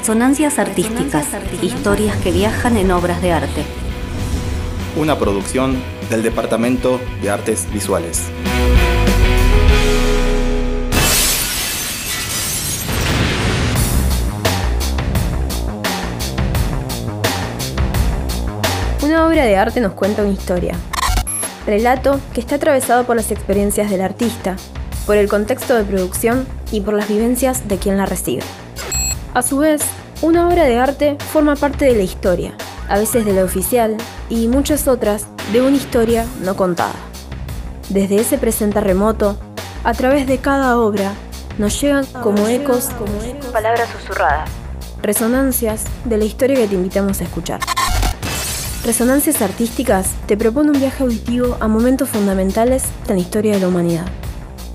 Resonancias artísticas, historias que viajan en obras de arte. Una producción del Departamento de Artes Visuales. Una obra de arte nos cuenta una historia. Relato que está atravesado por las experiencias del artista, por el contexto de producción y por las vivencias de quien la recibe. A su vez, una obra de arte forma parte de la historia, a veces de la oficial y muchas otras de una historia no contada. Desde ese presente remoto, a través de cada obra, nos llegan como ecos, como palabras susurradas, resonancias de la historia que te invitamos a escuchar. Resonancias Artísticas te propone un viaje auditivo a momentos fundamentales de la historia de la humanidad,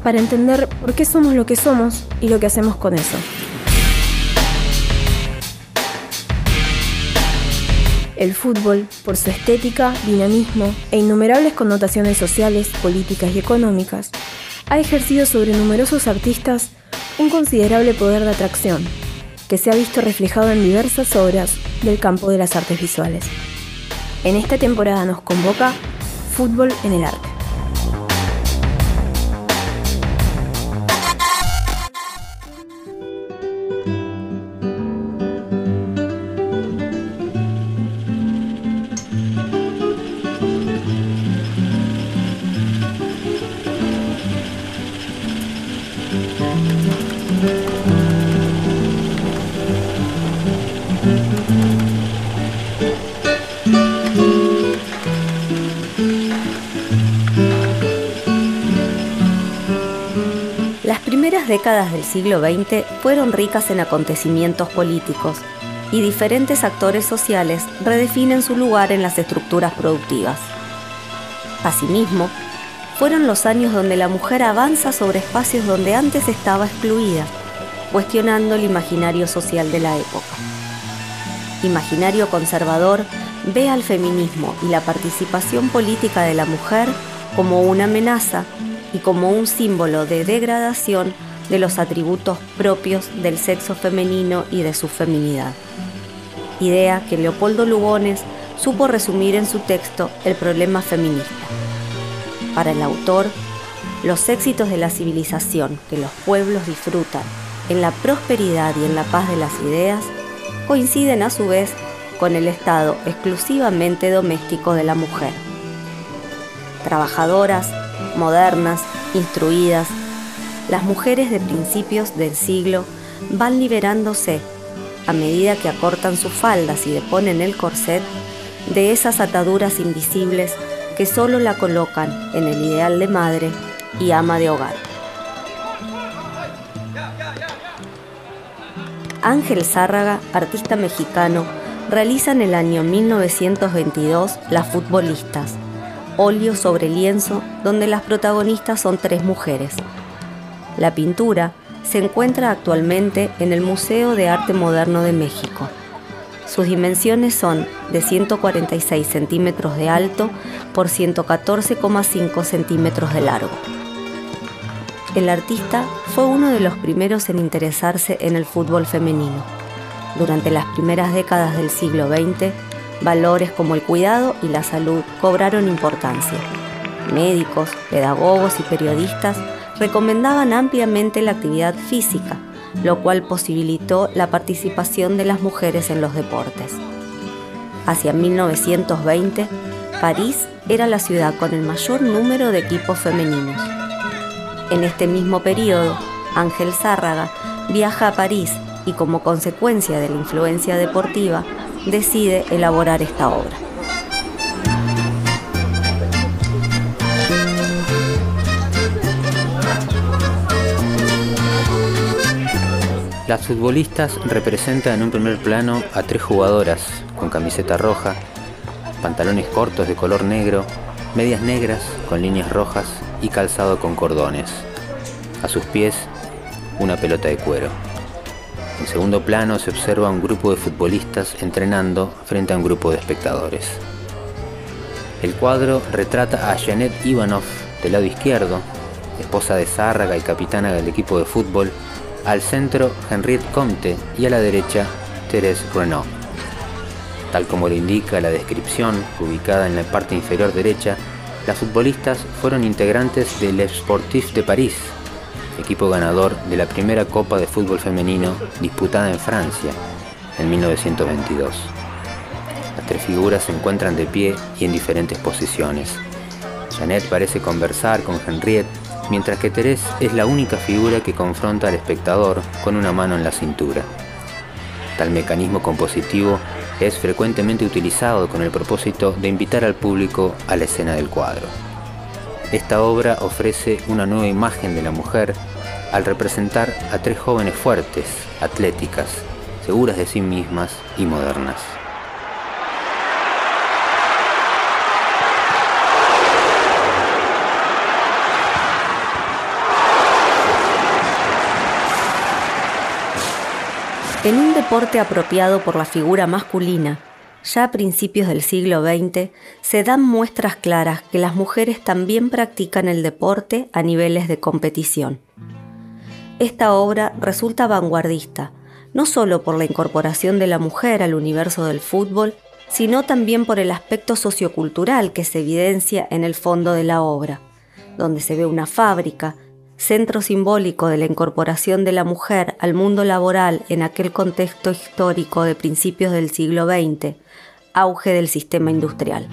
para entender por qué somos lo que somos y lo que hacemos con eso. El fútbol, por su estética, dinamismo e innumerables connotaciones sociales, políticas y económicas, ha ejercido sobre numerosos artistas un considerable poder de atracción, que se ha visto reflejado en diversas obras del campo de las artes visuales. En esta temporada nos convoca Fútbol en el Arte. Décadas del siglo XX fueron ricas en acontecimientos políticos y diferentes actores sociales redefinen su lugar en las estructuras productivas. Asimismo, fueron los años donde la mujer avanza sobre espacios donde antes estaba excluida, cuestionando el imaginario social de la época. Imaginario conservador ve al feminismo y la participación política de la mujer como una amenaza y como un símbolo de degradación de los atributos propios del sexo femenino y de su feminidad. Idea que Leopoldo Lugones supo resumir en su texto El problema feminista. Para el autor, los éxitos de la civilización que los pueblos disfrutan en la prosperidad y en la paz de las ideas coinciden a su vez con el estado exclusivamente doméstico de la mujer. Trabajadoras, modernas, instruidas, las mujeres de principios del siglo van liberándose, a medida que acortan sus faldas y deponen el corset, de esas ataduras invisibles que solo la colocan en el ideal de madre y ama de hogar. Ángel Zárraga, artista mexicano, realiza en el año 1922 Las Futbolistas, óleo sobre lienzo donde las protagonistas son tres mujeres, la pintura se encuentra actualmente en el Museo de Arte Moderno de México. Sus dimensiones son de 146 centímetros de alto por 114,5 centímetros de largo. El artista fue uno de los primeros en interesarse en el fútbol femenino. Durante las primeras décadas del siglo XX, valores como el cuidado y la salud cobraron importancia. Médicos, pedagogos y periodistas recomendaban ampliamente la actividad física, lo cual posibilitó la participación de las mujeres en los deportes. Hacia 1920, París era la ciudad con el mayor número de equipos femeninos. En este mismo periodo, Ángel Zárraga viaja a París y como consecuencia de la influencia deportiva, decide elaborar esta obra. Las futbolistas representan en un primer plano a tres jugadoras con camiseta roja, pantalones cortos de color negro, medias negras con líneas rojas y calzado con cordones. A sus pies, una pelota de cuero. En segundo plano se observa un grupo de futbolistas entrenando frente a un grupo de espectadores. El cuadro retrata a Janet Ivanov del lado izquierdo, esposa de Zárraga y capitana del equipo de fútbol, al centro Henriette Comte y a la derecha Thérèse Renault. Tal como lo indica la descripción, ubicada en la parte inferior derecha, las futbolistas fueron integrantes del Sportif de París, equipo ganador de la primera Copa de Fútbol Femenino disputada en Francia en 1922. Las tres figuras se encuentran de pie y en diferentes posiciones. Janet parece conversar con Henriette, mientras que Thérèse es la única figura que confronta al espectador con una mano en la cintura. Tal mecanismo compositivo es frecuentemente utilizado con el propósito de invitar al público a la escena del cuadro. Esta obra ofrece una nueva imagen de la mujer al representar a tres jóvenes fuertes, atléticas, seguras de sí mismas y modernas. En un deporte apropiado por la figura masculina, ya a principios del siglo XX, se dan muestras claras que las mujeres también practican el deporte a niveles de competición. Esta obra resulta vanguardista, no solo por la incorporación de la mujer al universo del fútbol, sino también por el aspecto sociocultural que se evidencia en el fondo de la obra, donde se ve una fábrica, centro simbólico de la incorporación de la mujer al mundo laboral en aquel contexto histórico de principios del siglo XX, auge del sistema industrial.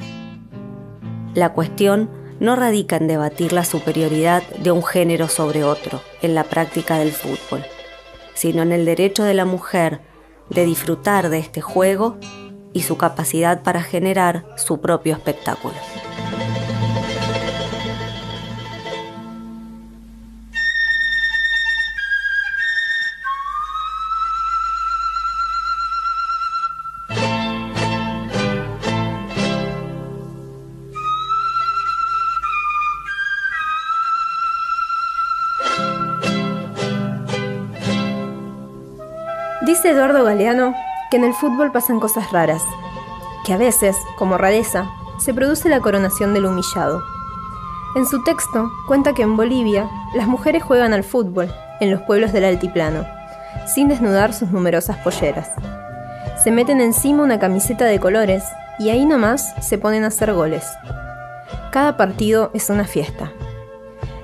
La cuestión no radica en debatir la superioridad de un género sobre otro en la práctica del fútbol, sino en el derecho de la mujer de disfrutar de este juego y su capacidad para generar su propio espectáculo. Dice Eduardo Galeano que en el fútbol pasan cosas raras, que a veces, como rareza, se produce la coronación del humillado. En su texto cuenta que en Bolivia las mujeres juegan al fútbol en los pueblos del altiplano, sin desnudar sus numerosas polleras. Se meten encima una camiseta de colores y ahí nomás se ponen a hacer goles. Cada partido es una fiesta.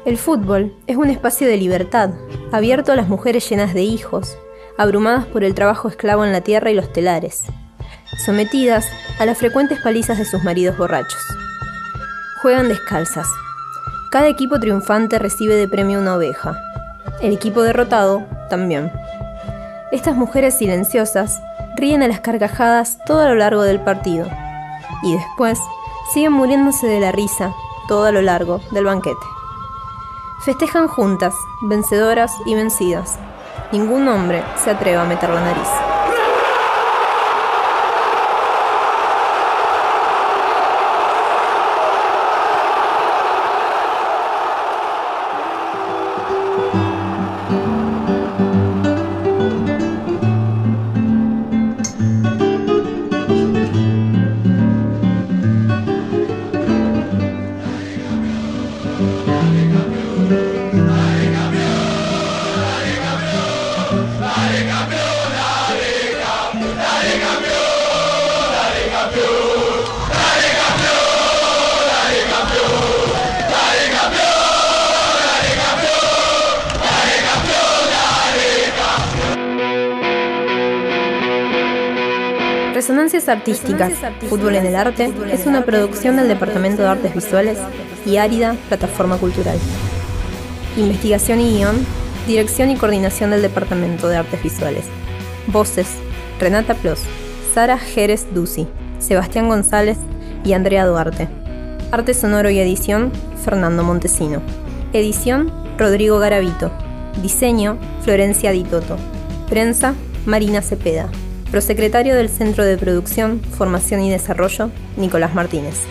El fútbol es un espacio de libertad, abierto a las mujeres llenas de hijos, abrumadas por el trabajo esclavo en la tierra y los telares, sometidas a las frecuentes palizas de sus maridos borrachos. Juegan descalzas. Cada equipo triunfante recibe de premio una oveja. El equipo derrotado también. Estas mujeres silenciosas ríen a las carcajadas todo a lo largo del partido y después siguen muriéndose de la risa todo a lo largo del banquete. Festejan juntas, vencedoras y vencidas, Ningún hombre se atreve a meter la nariz. Resonancias Artísticas, Fútbol en el Arte, es una producción del Departamento de Artes Visuales y Árida, Plataforma Cultural. Investigación y guion, dirección y coordinación del Departamento de Artes Visuales. Voces, Renata Plos, Sara Jerez Duci, Sebastián González y Andrea Duarte. Arte sonoro y edición, Fernando Montesino. Edición, Rodrigo Garavito. Diseño, Florencia Di Toto. Prensa, Marina Cepeda. Prosecretario del Centro de Producción, Formación y Desarrollo, Nicolás Martínez.